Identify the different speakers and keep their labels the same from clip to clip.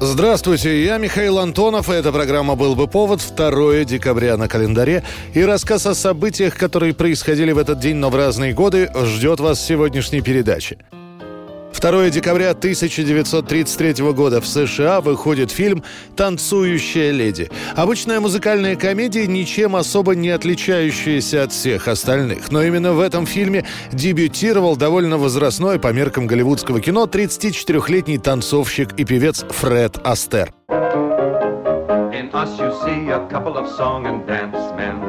Speaker 1: Здравствуйте, я Михаил Антонов, и эта программа «Был бы повод» 2 декабря на календаре. И рассказ о событиях, которые происходили в этот день, но в разные годы, ждет вас в сегодняшней передаче. 2 декабря 1933 года в США выходит фильм «Танцующая леди». Обычная музыкальная комедия, ничем особо не отличающаяся от всех остальных. Но именно в этом фильме дебютировал довольно возрастной по меркам голливудского кино 34-летний танцовщик и певец Фред Астер.
Speaker 2: In us you see a couple of song and dance men.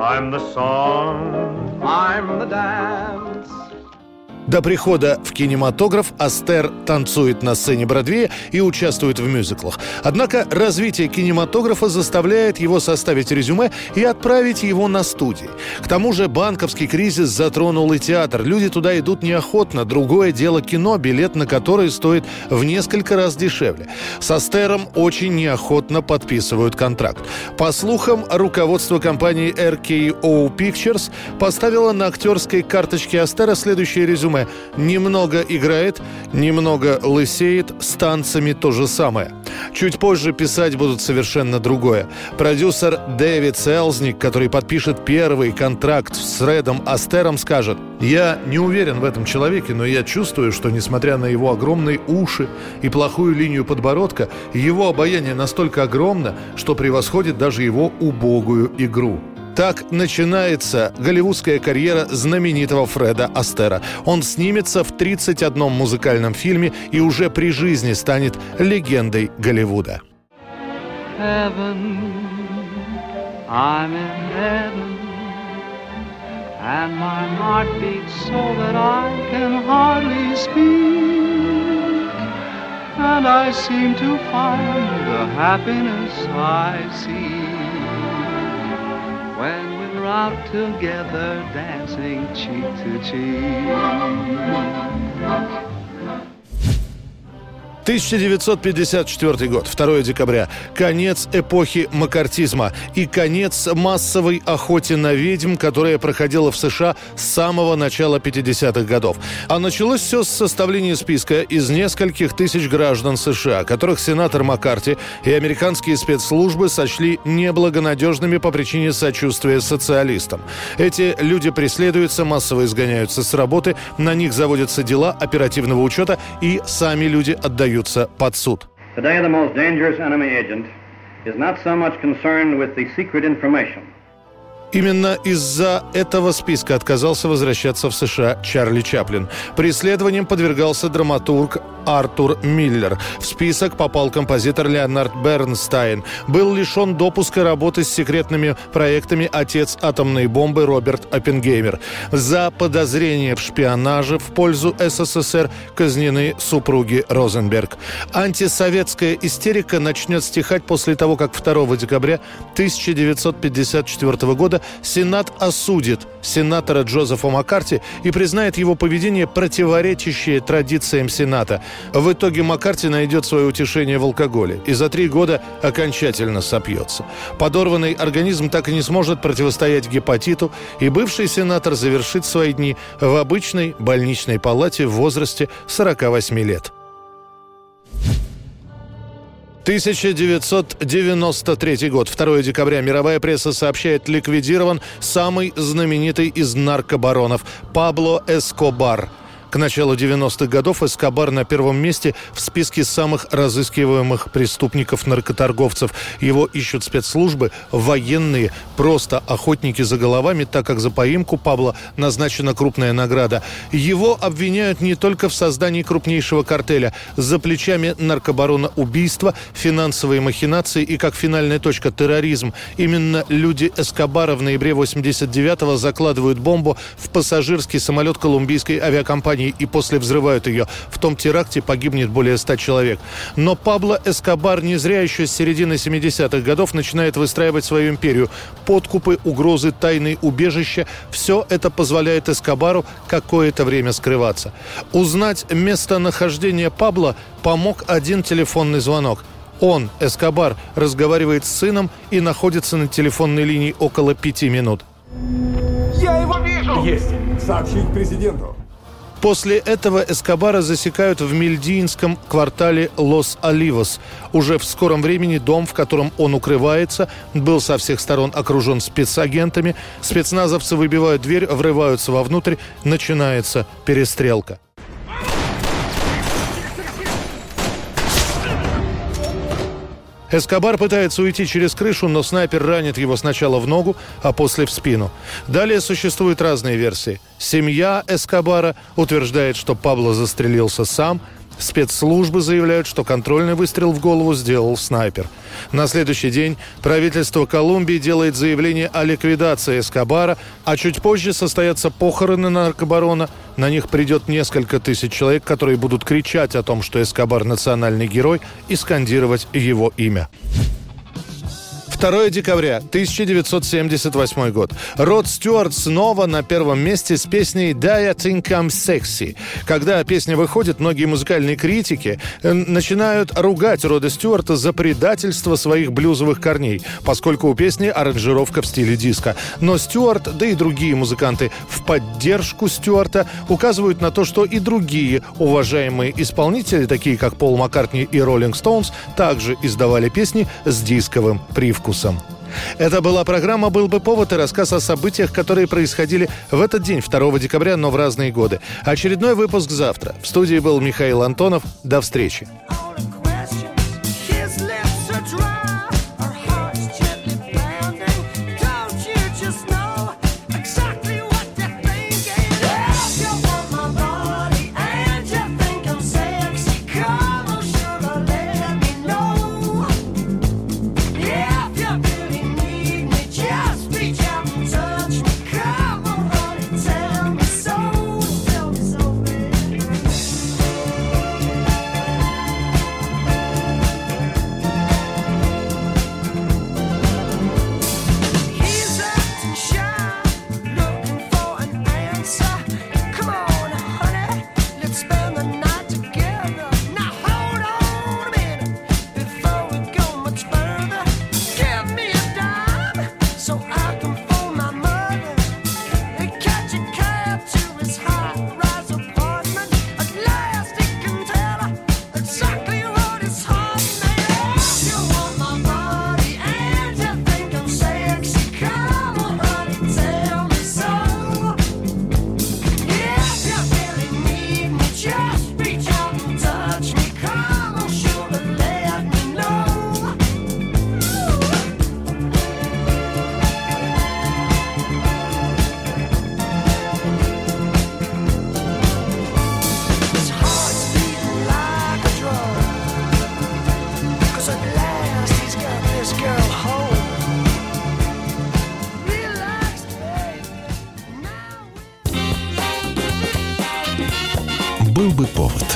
Speaker 2: I'm the song, I'm the dance.
Speaker 1: До прихода в кинематограф Астер танцует на сцене Бродвея и участвует в мюзиклах. Однако развитие кинематографа заставляет его составить резюме и отправить его на студии. К тому же банковский кризис затронул и театр. Люди туда идут неохотно. Другое дело кино, билет на которое стоит в несколько раз дешевле. С Астером очень неохотно подписывают контракт. По слухам, руководство компании RKO Pictures поставило на актерской карточке Астера следующее резюме. Немного играет, немного лысеет, с танцами то же самое. Чуть позже писать будут совершенно другое. Продюсер Дэвид Селзник, который подпишет первый контракт с Редом Астером, скажет «Я не уверен в этом человеке, но я чувствую, что, несмотря на его огромные уши и плохую линию подбородка, его обаяние настолько огромно, что превосходит даже его убогую игру». Так начинается голливудская карьера знаменитого Фреда Астера. Он снимется в 31 музыкальном фильме и уже при жизни станет легендой Голливуда.
Speaker 3: heaven. I'm in heaven. And my heart beats so that I can hardly speak. And I seem to find the happiness I see when we're out together dancing cheek to cheek.
Speaker 1: 1954 год, 2 декабря. Конец эпохи макартизма и конец массовой охоте на ведьм, которая проходила в США с самого начала 50-х годов. А началось все с составления списка из нескольких тысяч граждан США, которых сенатор Маккарти и американские спецслужбы сочли неблагонадежными по причине сочувствия социалистам. Эти люди преследуются, массово изгоняются с работы, на них заводятся дела оперативного учета и сами люди отдаются под суд.
Speaker 4: Agent is not so much concerned with the secret information.
Speaker 1: Именно из-за этого списка отказался возвращаться в США Чарли Чаплин. Преследованием подвергался драматург Артур Миллер. В список попал композитор Леонард Бернстайн. Был лишен допуска работы с секретными проектами отец атомной бомбы Роберт Оппенгеймер. За подозрение в шпионаже в пользу СССР казнены супруги Розенберг. Антисоветская истерика начнет стихать после того, как 2 декабря 1954 года Сенат осудит сенатора Джозефа Маккарти и признает его поведение противоречащее традициям Сената. В итоге Маккарти найдет свое утешение в алкоголе и за три года окончательно сопьется. Подорванный организм так и не сможет противостоять гепатиту, и бывший сенатор завершит свои дни в обычной больничной палате в возрасте 48 лет. 1993 год, 2 декабря. Мировая пресса сообщает, ликвидирован самый знаменитый из наркобаронов Пабло Эскобар. К началу 90-х годов Эскобар на первом месте в списке самых разыскиваемых преступников-наркоторговцев. Его ищут спецслужбы, военные, просто охотники за головами, так как за поимку Пабло назначена крупная награда. Его обвиняют не только в создании крупнейшего картеля. За плечами наркобарона убийства, финансовые махинации и, как финальная точка, терроризм. Именно люди Эскобара в ноябре 89-го закладывают бомбу в пассажирский самолет колумбийской авиакомпании компании и после взрывают ее, в том теракте погибнет более 100 человек. Но Пабло Эскобар не зря еще с середины 70-х годов начинает выстраивать свою империю. Подкупы, угрозы, тайные убежища – все это позволяет Эскобару какое-то время скрываться. Узнать местонахождение Пабло помог один телефонный звонок – он, Эскобар, разговаривает с сыном и находится на телефонной линии около пяти минут.
Speaker 5: Я его вижу! Есть! Сообщить президенту.
Speaker 1: После этого Эскобара засекают в Мельдинском квартале Лос-Оливос. Уже в скором времени дом, в котором он укрывается, был со всех сторон окружен спецагентами. Спецназовцы выбивают дверь, врываются вовнутрь, начинается перестрелка. Эскобар пытается уйти через крышу, но снайпер ранит его сначала в ногу, а после в спину. Далее существуют разные версии. Семья Эскобара утверждает, что Пабло застрелился сам – Спецслужбы заявляют, что контрольный выстрел в голову сделал снайпер. На следующий день правительство Колумбии делает заявление о ликвидации Эскобара, а чуть позже состоятся похороны наркобарона. На них придет несколько тысяч человек, которые будут кричать о том, что Эскобар – национальный герой, и скандировать его имя. 2 декабря 1978 год. Род Стюарт снова на первом месте с песней «Die I Think I'm Sexy». Когда песня выходит, многие музыкальные критики э, начинают ругать Рода Стюарта за предательство своих блюзовых корней, поскольку у песни аранжировка в стиле диска. Но Стюарт, да и другие музыканты в поддержку Стюарта указывают на то, что и другие уважаемые исполнители, такие как Пол Маккартни и Роллинг Стоунс, также издавали песни с дисковым привкусом вкусом. Это была программа «Был бы повод» и рассказ о событиях, которые происходили в этот день, 2 декабря, но в разные годы. Очередной выпуск завтра. В студии был Михаил Антонов. До встречи.
Speaker 6: Был бы повод.